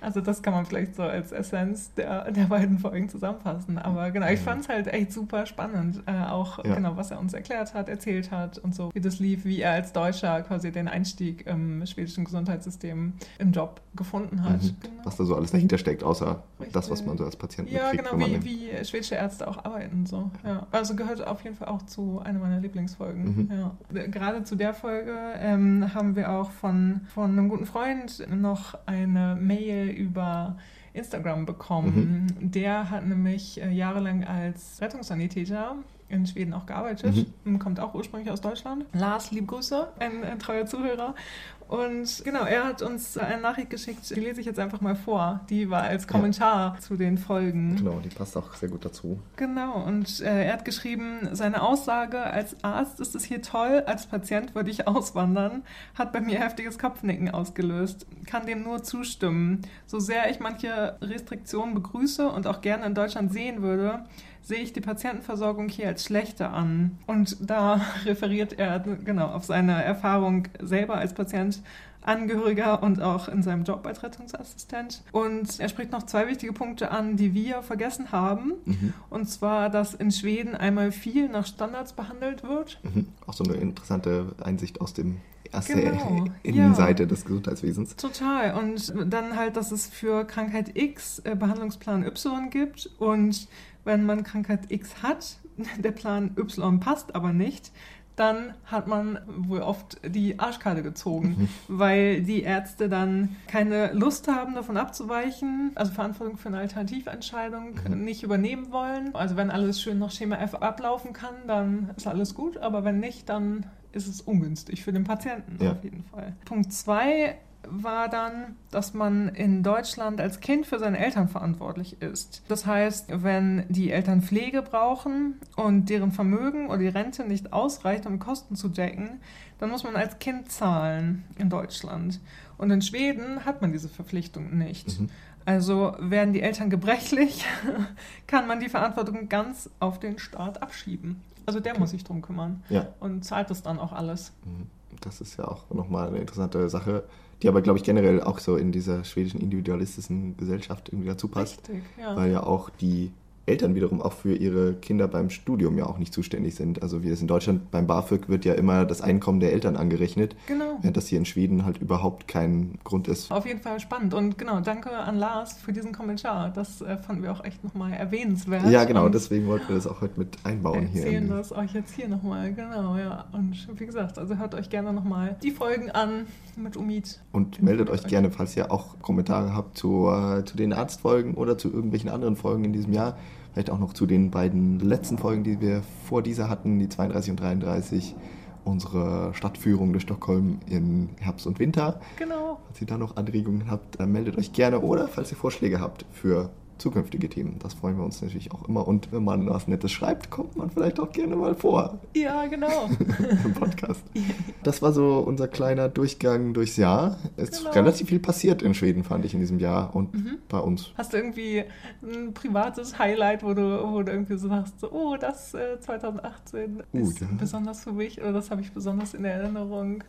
Also das kann man vielleicht so als Essenz der, der beiden Folgen zusammenfassen. Aber genau, ich fand es halt echt super spannend, äh, auch ja. genau, was er uns erklärt hat, erzählt hat und so, wie das lief, wie er als Deutscher quasi den Einstieg im schwedischen Gesundheitssystem im Job gefunden hat. Mhm. Genau. Was da so alles dahinter steckt, außer Richtig. das, was man so als Patient Ja, genau, wie, wie schwedische Ärzte auch arbeiten. So. Ja. Also gehört auf jeden Fall auch zu einer meiner Lieblingsfolgen. Mhm. Ja. Gerade zu der Folge ähm, haben wir auch von, von einem guten Freund noch eine Mail über Instagram bekommen. Mhm. Der hat nämlich äh, jahrelang als Rettungssanitäter in Schweden auch gearbeitet, mhm. kommt auch ursprünglich aus Deutschland. Lars, liebe Grüße, ein, ein treuer Zuhörer. Und genau, er hat uns eine Nachricht geschickt, die lese ich jetzt einfach mal vor. Die war als Kommentar ja. zu den Folgen. Genau, die passt auch sehr gut dazu. Genau, und äh, er hat geschrieben, seine Aussage, als Arzt ist es hier toll, als Patient würde ich auswandern, hat bei mir heftiges Kopfnicken ausgelöst. Kann dem nur zustimmen. So sehr ich manche Restriktionen begrüße und auch gerne in Deutschland sehen würde, sehe ich die Patientenversorgung hier als schlechter an. Und da [laughs] referiert er genau auf seine Erfahrung selber als Patient. Angehöriger und auch in seinem Job als Rettungsassistent. Und er spricht noch zwei wichtige Punkte an, die wir vergessen haben. Mhm. Und zwar, dass in Schweden einmal viel nach Standards behandelt wird. Mhm. Auch so eine interessante Einsicht aus dem aus genau. der [laughs] Innenseite ja. des Gesundheitswesens. Total. Und dann halt, dass es für Krankheit X äh, Behandlungsplan Y gibt und wenn man Krankheit X hat, [laughs] der Plan Y passt aber nicht, dann hat man wohl oft die Arschkarte gezogen, mhm. weil die Ärzte dann keine Lust haben, davon abzuweichen, also Verantwortung für eine Alternativentscheidung mhm. nicht übernehmen wollen. Also wenn alles schön nach Schema F ablaufen kann, dann ist alles gut, aber wenn nicht, dann ist es ungünstig für den Patienten ja. auf jeden Fall. Punkt zwei war dann, dass man in Deutschland als Kind für seine Eltern verantwortlich ist. Das heißt, wenn die Eltern Pflege brauchen und deren Vermögen oder die Rente nicht ausreicht, um Kosten zu decken, dann muss man als Kind zahlen in Deutschland. Und in Schweden hat man diese Verpflichtung nicht. Mhm. Also werden die Eltern gebrechlich, [laughs] kann man die Verantwortung ganz auf den Staat abschieben. Also der okay. muss sich drum kümmern ja. und zahlt das dann auch alles. Mhm. Das ist ja auch nochmal eine interessante Sache die aber, glaube ich, generell auch so in dieser schwedischen individualistischen Gesellschaft irgendwie dazu passt. Richtig, ja. Weil ja auch die Eltern wiederum auch für ihre Kinder beim Studium ja auch nicht zuständig sind. Also wie es in Deutschland beim BAföG wird ja immer das Einkommen der Eltern angerechnet, genau. während das hier in Schweden halt überhaupt kein Grund ist. Auf jeden Fall spannend und genau, danke an Lars für diesen Kommentar. Das äh, fanden wir auch echt nochmal erwähnenswert. Ja, genau, deswegen wollten wir das auch heute mit einbauen hier. Erzählen das euch jetzt hier nochmal, genau, ja. Und wie gesagt, also hört euch gerne nochmal die Folgen an mit Umid. Und meldet euch gerne, falls ihr auch Kommentare habt zu, äh, zu den Arztfolgen oder zu irgendwelchen anderen Folgen in diesem Jahr Vielleicht auch noch zu den beiden letzten Folgen, die wir vor dieser hatten, die 32 und 33, unsere Stadtführung durch Stockholm in Herbst und Winter. Genau. Falls ihr da noch Anregungen habt, dann meldet euch gerne oder falls ihr Vorschläge habt für zukünftige Themen. Das freuen wir uns natürlich auch immer. Und wenn man was Nettes schreibt, kommt man vielleicht auch gerne mal vor. Ja, genau. [laughs] Im Podcast. Das war so unser kleiner Durchgang durchs Jahr. Es ist genau. relativ viel passiert in Schweden, fand ich, in diesem Jahr und mhm. bei uns. Hast du irgendwie ein privates Highlight, wo du, wo du irgendwie so sagst, so, oh, das äh, 2018 uh, ist ja. besonders für mich oder das habe ich besonders in Erinnerung?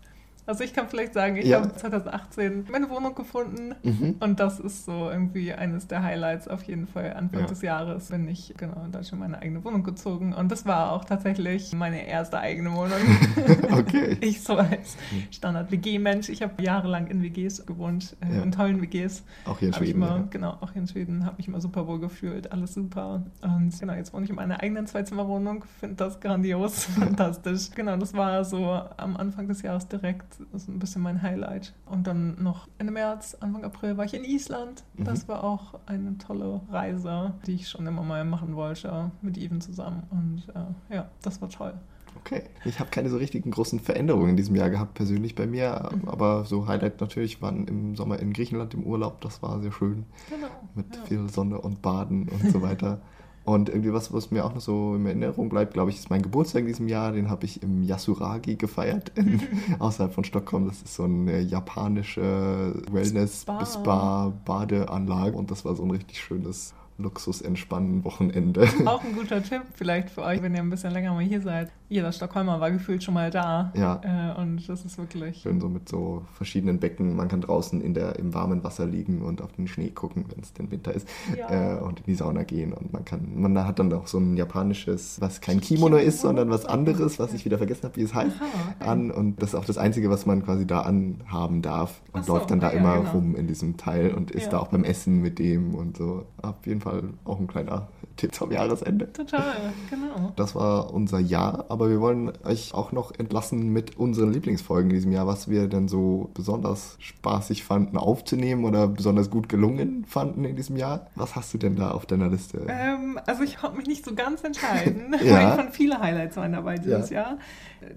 Also ich kann vielleicht sagen, ich ja. habe 2018 meine Wohnung gefunden mhm. und das ist so irgendwie eines der Highlights auf jeden Fall. Anfang ja. des Jahres bin ich genau in Deutschland meine eigene Wohnung gezogen und das war auch tatsächlich meine erste eigene Wohnung. [laughs] okay. [laughs] ich so als Standard-WG-Mensch. Ich habe jahrelang in WGs gewohnt, äh, ja. in tollen WGs. Auch hier in Schweden. Immer, genau, auch hier in Schweden habe mich immer super wohl gefühlt, alles super. Und genau, jetzt wohne ich in meiner eigenen Zwei-Zimmer-Wohnung, finde das grandios, [laughs] fantastisch. Genau, das war so am Anfang des Jahres direkt das ist ein bisschen mein Highlight. Und dann noch Ende März, Anfang April war ich in Island. Das mhm. war auch eine tolle Reise, die ich schon immer mal machen wollte mit Even zusammen. Und äh, ja, das war toll. Okay. Ich habe keine so richtigen großen Veränderungen in diesem Jahr gehabt, persönlich bei mir. Mhm. Aber so Highlight natürlich waren im Sommer in Griechenland im Urlaub. Das war sehr schön. Genau. Mit ja. viel Sonne und Baden und so weiter. [laughs] Und irgendwie was, was mir auch noch so in Erinnerung bleibt, glaube ich, ist mein Geburtstag in diesem Jahr. Den habe ich im Yasuragi gefeiert, in, [laughs] außerhalb von Stockholm. Das ist so eine japanische Wellness-Spa-Badeanlage. Und das war so ein richtig schönes Luxus-Entspannen-Wochenende. Auch ein guter Tipp vielleicht für euch, wenn ihr ein bisschen länger mal hier seid. Jeder Stockholmer war gefühlt schon mal da. Ja. Äh, und das ist wirklich. Schön so mit so verschiedenen Becken. Man kann draußen in der, im warmen Wasser liegen und auf den Schnee gucken, wenn es denn Winter ist. Ja. Äh, und in die Sauna gehen. Und man kann, man hat dann auch so ein japanisches, was kein Kimono ist, sondern was anderes, was ich wieder vergessen habe, wie es heißt, Aha, an. Und das ist auch das Einzige, was man quasi da anhaben darf. Und so, läuft dann da ah ja, immer genau. rum in diesem Teil und ist da auch beim Essen mit dem und so. Auf jeden Fall auch ein kleiner Tipp zum Jahresende. Total, genau. Das war unser Jahr, aber wir wollen euch auch noch entlassen mit unseren Lieblingsfolgen in diesem Jahr, was wir denn so besonders spaßig fanden aufzunehmen oder besonders gut gelungen fanden in diesem Jahr. Was hast du denn da auf deiner Liste? Ähm, also ich konnte mich nicht so ganz entscheiden, [laughs] Ja. weil ich fand viele Highlights waren dabei dieses Ja. Jahr,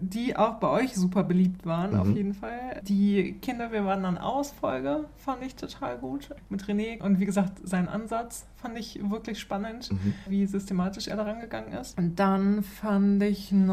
die auch bei euch super beliebt waren, auf Mhm. jeden Fall. Die Kinder, wir waren dann aus Folge, fand ich total gut mit René und wie gesagt, sein Ansatz fand ich wirklich spannend, Mhm. wie systematisch er daran gegangen ist. Und dann fand ich noch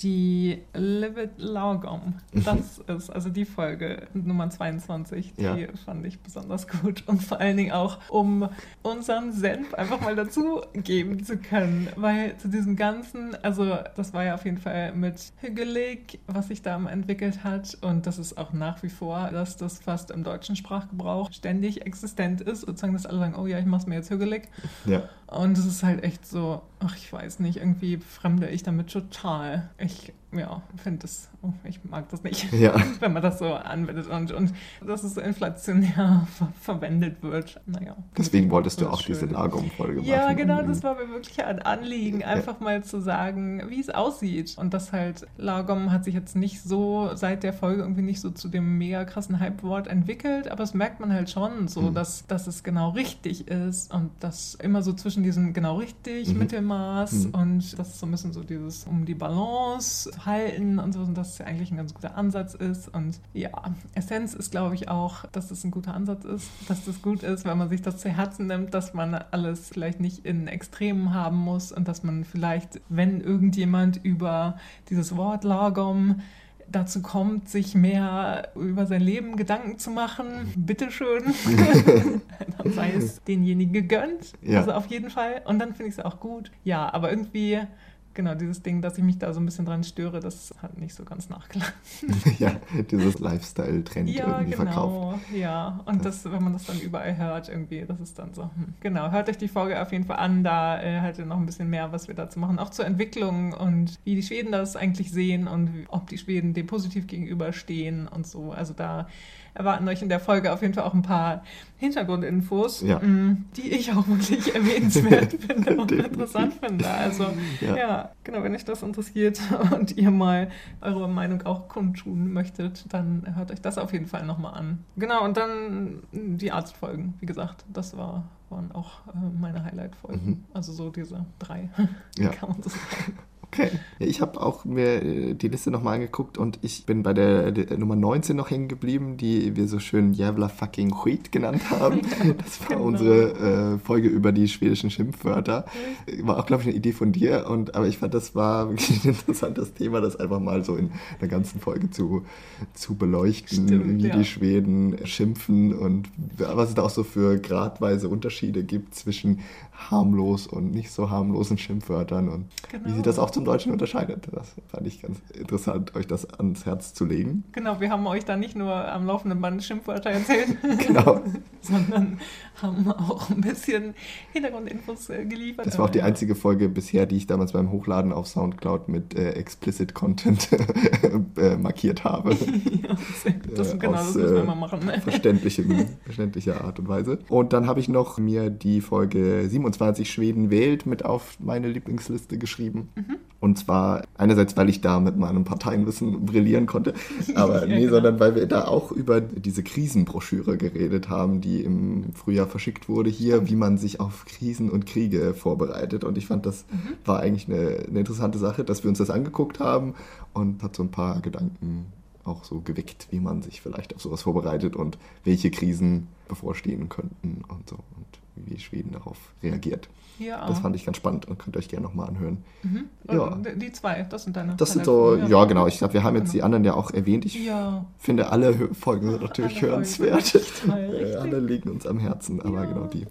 die Live It Laugum. Das ist also die Folge Nummer 22, die Ja. fand ich besonders gut und vor allen Dingen auch, um unseren Senf einfach mal dazu geben zu können, weil zu diesem ganzen, also das war ja auf jeden Fall mit Hügelig, was sich da entwickelt hat und das ist auch nach wie vor, dass das fast im deutschen Sprachgebrauch ständig existent ist, sozusagen, dass alle sagen, oh ja, ich mach's mir jetzt Hügelig Ja. Und es ist halt echt so, ach, ich weiß nicht, irgendwie fremde ich damit total. Ich, ja, finde das, oh, ich mag das nicht, Ja. [laughs] wenn man das so anwendet und, und dass es so inflationär [laughs] ver verwendet wird. Naja. Deswegen wolltest du auch ist diese schön. Lagom-Folge Ja, machen. genau, um- das war mir wirklich ein Anliegen, einfach mal zu sagen, wie es aussieht. Und das halt, Lagom hat sich jetzt nicht so seit der Folge irgendwie nicht so zu dem mega krassen Hype-Wort entwickelt, aber es merkt man halt schon so, Mhm. dass, dass es genau richtig ist und das immer so zwischen diesem genau richtig, Mhm. Mittelmaß Mhm. und das ist so ein bisschen so dieses, um die Balance zu halten und so, und dass es ja eigentlich ein ganz guter Ansatz ist. Und ja, Essenz ist, glaube ich, auch, dass das ein guter Ansatz ist, dass das gut ist, wenn man sich das zu Herzen nimmt, dass man alles vielleicht nicht in Extremen haben muss und dass man vielleicht, wenn irgendjemand über dieses Wort Lagom dazu kommt, sich mehr über sein Leben Gedanken zu machen, bitteschön, [laughs] dann sei es denjenigen gegönnt. Ja. Also auf jeden Fall. Und dann finde ich es auch gut. Ja, aber irgendwie, genau, dieses Ding, dass ich mich da so ein bisschen dran störe, das hat nicht so ganz nachgelassen. [laughs] ja, dieses Lifestyle-Trend Ja, irgendwie verkauft. genau. Ja, und das, wenn man das dann überall hört, irgendwie, das ist dann so. Hm. Genau, hört euch die Folge auf jeden Fall an. Da äh, halt noch ein bisschen mehr, was wir dazu machen. Auch zur Entwicklung und wie die Schweden das eigentlich sehen und ob die Schweden dem positiv gegenüberstehen und so. Also da erwarten euch in der Folge auf jeden Fall auch ein paar Hintergrundinfos, Ja. mh, die ich auch wirklich [laughs] erwähnenswert [laughs] finde und interessant finde. Also Ja. ja. Genau, wenn euch das interessiert [laughs] und ihr mal eure Meinung auch kundtun möchtet, dann hört euch das auf jeden Fall nochmal an. Genau, und dann die Arztfolgen, wie gesagt, das war, waren auch äh, meine Highlight-Folgen. Mhm. Also so diese drei, Ja. [laughs] kann man so sagen. Okay. Ja, ich habe auch mir äh, die Liste nochmal angeguckt und ich bin bei der, der Nummer 19 noch hängen geblieben, die wir so schön Jävla fucking Skit genannt haben. [laughs] Das war genau. unsere äh, Folge über die schwedischen Schimpfwörter. War auch, glaube ich, eine Idee von dir, und, aber ich fand, das war wirklich ein interessantes Thema, das einfach mal so in der ganzen Folge zu, zu beleuchten, Stimmt, wie ja. die Schweden schimpfen und was es da auch so für gradweise Unterschiede gibt zwischen harmlos und nicht so harmlosen Schimpfwörtern und wie Genau. sich das auch zum Deutschen unterscheidet. Das fand ich ganz interessant, euch das ans Herz zu legen. Genau, wir haben euch da nicht nur am laufenden Band Schimpfwörter erzählt, [laughs] [laughs] Genau. sondern haben auch ein bisschen Hintergrundinfos äh, geliefert. Das war auch die einzige Folge bisher, die ich damals beim Hochladen auf Soundcloud mit äh, explicit Content [laughs] äh, markiert habe. ja, das, Äh, genau, aus, das müssen wir äh, mal machen. Ne? verständlichem, verständlicher Art und Weise. Und dann habe ich noch mir die Folge 27 Schweden wählt mit auf meine Lieblingsliste geschrieben. Mhm. Und zwar einerseits, weil ich da mit meinem Parteienwissen brillieren konnte, [laughs] aber Ja, nee, genau. sondern weil wir da auch über diese Krisenbroschüre geredet haben, die im Frühjahr verschickt wurde hier, wie man sich auf Krisen und Kriege vorbereitet. Und ich fand, das Mhm. war eigentlich eine, eine interessante Sache, dass wir uns das angeguckt haben und hat so ein paar Gedanken auch so geweckt, wie man sich vielleicht auf sowas vorbereitet und welche Krisen bevorstehen könnten und so und wie Schweden darauf reagiert. Ja. Das fand ich ganz spannend und könnt ihr euch gerne nochmal anhören. Mhm. Ja. Die zwei, das sind deine. Das sind so, ja, genau, ich glaube, wir haben jetzt Genau. die anderen ja auch erwähnt. Ich Ja, finde, alle Folgen sind natürlich Alle Folgen hörenswert. [laughs] richtig. alle liegen uns am Herzen, aber Ja. genau die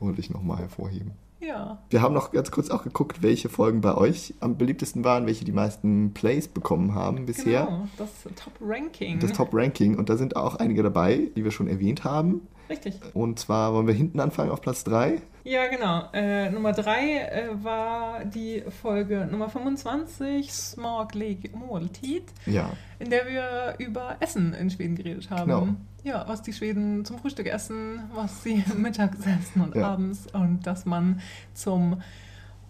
wollte ich nochmal hervorheben. Ja. Wir haben noch ganz kurz auch geguckt, welche Folgen bei euch am beliebtesten waren, welche die meisten Plays bekommen haben bisher. Genau, das Top-Ranking. Das Top-Ranking. Und da sind auch einige dabei, die wir schon erwähnt haben. Richtig. Und zwar wollen wir hinten anfangen auf Platz 3. Ja, genau. Äh, Nummer 3 äh, war die Folge Nummer 25, Smaklig Måltid, Ja. in der wir über Essen in Schweden geredet haben. Genau. Ja, was die Schweden zum Frühstück essen, was sie [laughs] mittags essen und Ja. abends und dass man zum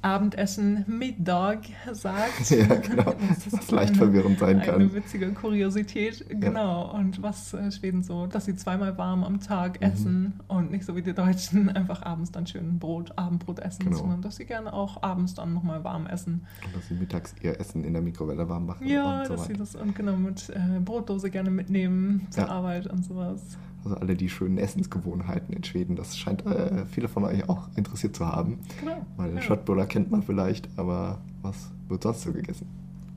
Abendessen Mittag [laughs] sagt. Ja, genau. Das ist Was leicht eine- verwirrend sein Eine kann. witzige Kuriosität, genau. Und was äh, Schweden so, dass sie zweimal warm am Tag Mhm. essen und nicht so wie die Deutschen [laughs] einfach abends dann schön Brot, Abendbrot essen, Genau. sondern dass sie gerne auch abends dann nochmal warm essen. Und dass sie mittags ihr Essen in der Mikrowelle warm machen Ja, und so dass sie das und genau mit äh, Brotdose gerne mitnehmen zur Ja. Arbeit und sowas. Also alle die schönen Essensgewohnheiten in Schweden, das scheint äh, viele von euch auch interessiert zu haben. Genau. Weil ja. Schottbuller kennt man vielleicht, aber was wird sonst so gegessen?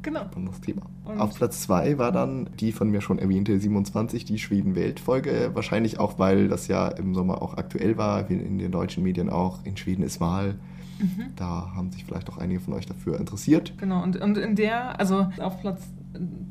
Genau. Spannendes Thema. Und- Auf Platz 2 war dann die von mir schon erwähnte 27, die Schweden-Welt-Folge. Wahrscheinlich auch, weil das ja im Sommer auch aktuell war, wie in den deutschen Medien auch. In Schweden ist Wahl. Mhm. Da haben sich vielleicht auch einige von euch dafür interessiert. Genau, und, und in der, also auf Platz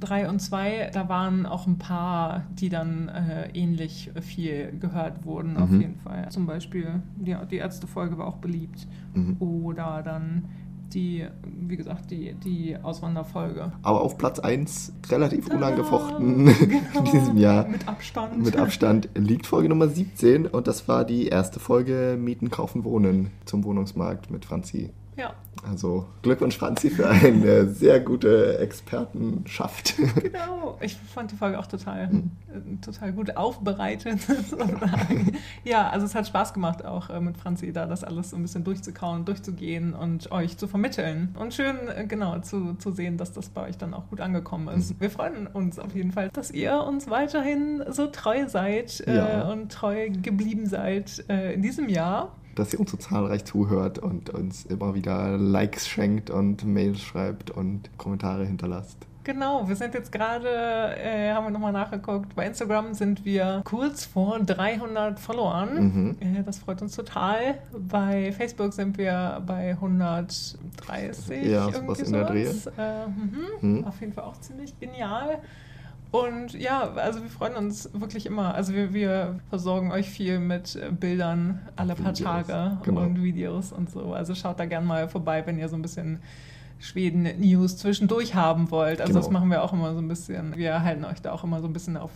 3 und 2, da waren auch ein paar, die dann äh, ähnlich viel gehört wurden, auf Mhm. jeden Fall. Zum Beispiel, ja, die Ärztefolge war auch beliebt. Mhm. Oder dann die, wie gesagt, die, die Auswanderfolge. Aber auf Platz 1 relativ Tada! unangefochten [laughs] Genau, in diesem Jahr. Mit Abstand. Mit Abstand liegt Folge Nummer 17 und das war die erste Folge Mieten, Kaufen, Wohnen zum Wohnungsmarkt mit Franzi. Ja, Also Glückwunsch Franzi für eine sehr gute Expertenschaft. genau. Ich fand die Folge auch total, Mhm. total gut aufbereitet. [laughs] sozusagen. ja, also es hat Spaß gemacht, auch äh, mit Franzi da das alles so ein bisschen durchzukauen, durchzugehen und euch zu vermitteln. Und schön, äh, genau, zu, zu sehen, dass das bei euch dann auch gut angekommen ist. Mhm. Wir freuen uns auf jeden Fall, dass ihr uns weiterhin so treu seid äh, Ja. und treu geblieben seid äh, in diesem Jahr. Dass ihr uns so zahlreich zuhört und uns immer wieder Likes schenkt und Mails schreibt und Kommentare hinterlasst. Genau, wir sind jetzt gerade, äh, haben wir nochmal nachgeguckt, bei Instagram sind wir kurz vor 300 Followern. Mhm. Äh, das freut uns total. Bei Facebook sind wir bei 130. Ja, irgendwie in der Dreh. Äh, mhm. Mhm. Auf jeden Fall auch ziemlich genial. Und ja, also wir freuen uns wirklich immer. Also wir, wir versorgen euch viel mit äh, Bildern alle paar Videos, Tage genau. und Videos und so. Also schaut da gerne mal vorbei, wenn ihr so ein bisschen Schweden-News zwischendurch haben wollt. Also das Genau. machen wir auch immer so ein bisschen. Wir halten euch da auch immer so ein bisschen auf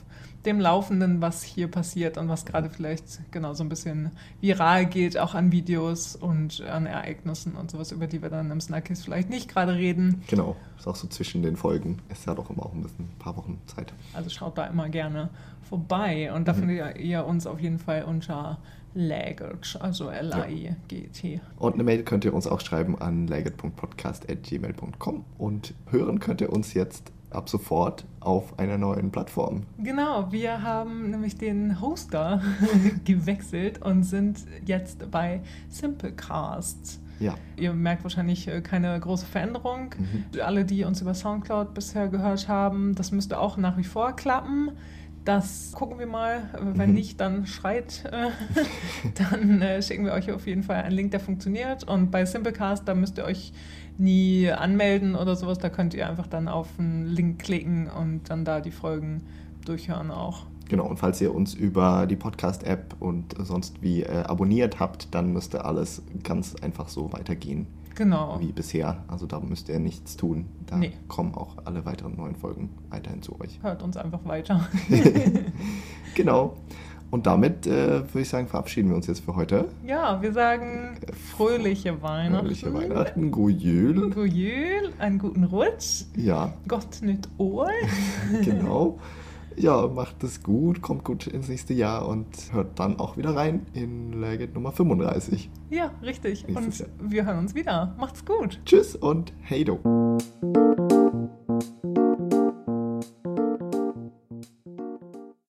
dem Laufenden, was hier passiert und was gerade vielleicht genau so ein bisschen viral geht, auch an Videos und an Ereignissen und sowas, über die wir dann im Snackis vielleicht nicht gerade reden. Genau, ist auch so zwischen den Folgen. Ist ja doch immer auch ein bisschen ein paar Wochen Zeit. Also schaut da immer gerne vorbei. Und da Mhm. findet ihr uns auf jeden Fall unter Lagged, also L-A-I-G-T. Und eine Mail könnt ihr uns auch schreiben an legit.podcast.gmail.com und hören könnt ihr uns jetzt ab sofort auf einer neuen Plattform. Genau, wir haben nämlich den Hoster [laughs] gewechselt und sind jetzt bei Simplecast. Ja, Ihr merkt wahrscheinlich äh, keine große Veränderung. Mhm. Alle, die uns über Soundcloud bisher gehört haben, das müsste auch nach wie vor klappen. Das gucken wir mal. Wenn Mhm. nicht, dann schreit. Äh, [laughs] dann äh, schicken wir euch auf jeden Fall einen Link, der funktioniert. Und bei Simplecast, da müsst ihr euch nie anmelden oder sowas. Da könnt ihr einfach dann auf einen Link klicken und dann da die Folgen durchhören auch. genau. Und falls ihr uns über die Podcast-App und sonst wie äh, abonniert habt, dann müsste alles ganz einfach so weitergehen Genau. wie bisher. Also da müsst ihr nichts tun. Da Nee. kommen auch alle weiteren neuen Folgen weiterhin zu euch. Hört uns einfach weiter. [laughs] [laughs] Genau. Und damit äh, würde ich sagen, verabschieden wir uns jetzt für heute. Ja, wir sagen fröhliche Weihnachten. Fröhliche Weihnachten. God Jul, einen guten Rutsch, Ja, Gott nytt år. [laughs] genau. Ja, macht es gut, kommt gut ins nächste Jahr und hört dann auch wieder rein in Legend Nummer 35. Ja, richtig. Nächstes Und Jahr. wir hören uns wieder. Macht's gut. Tschüss und hey do.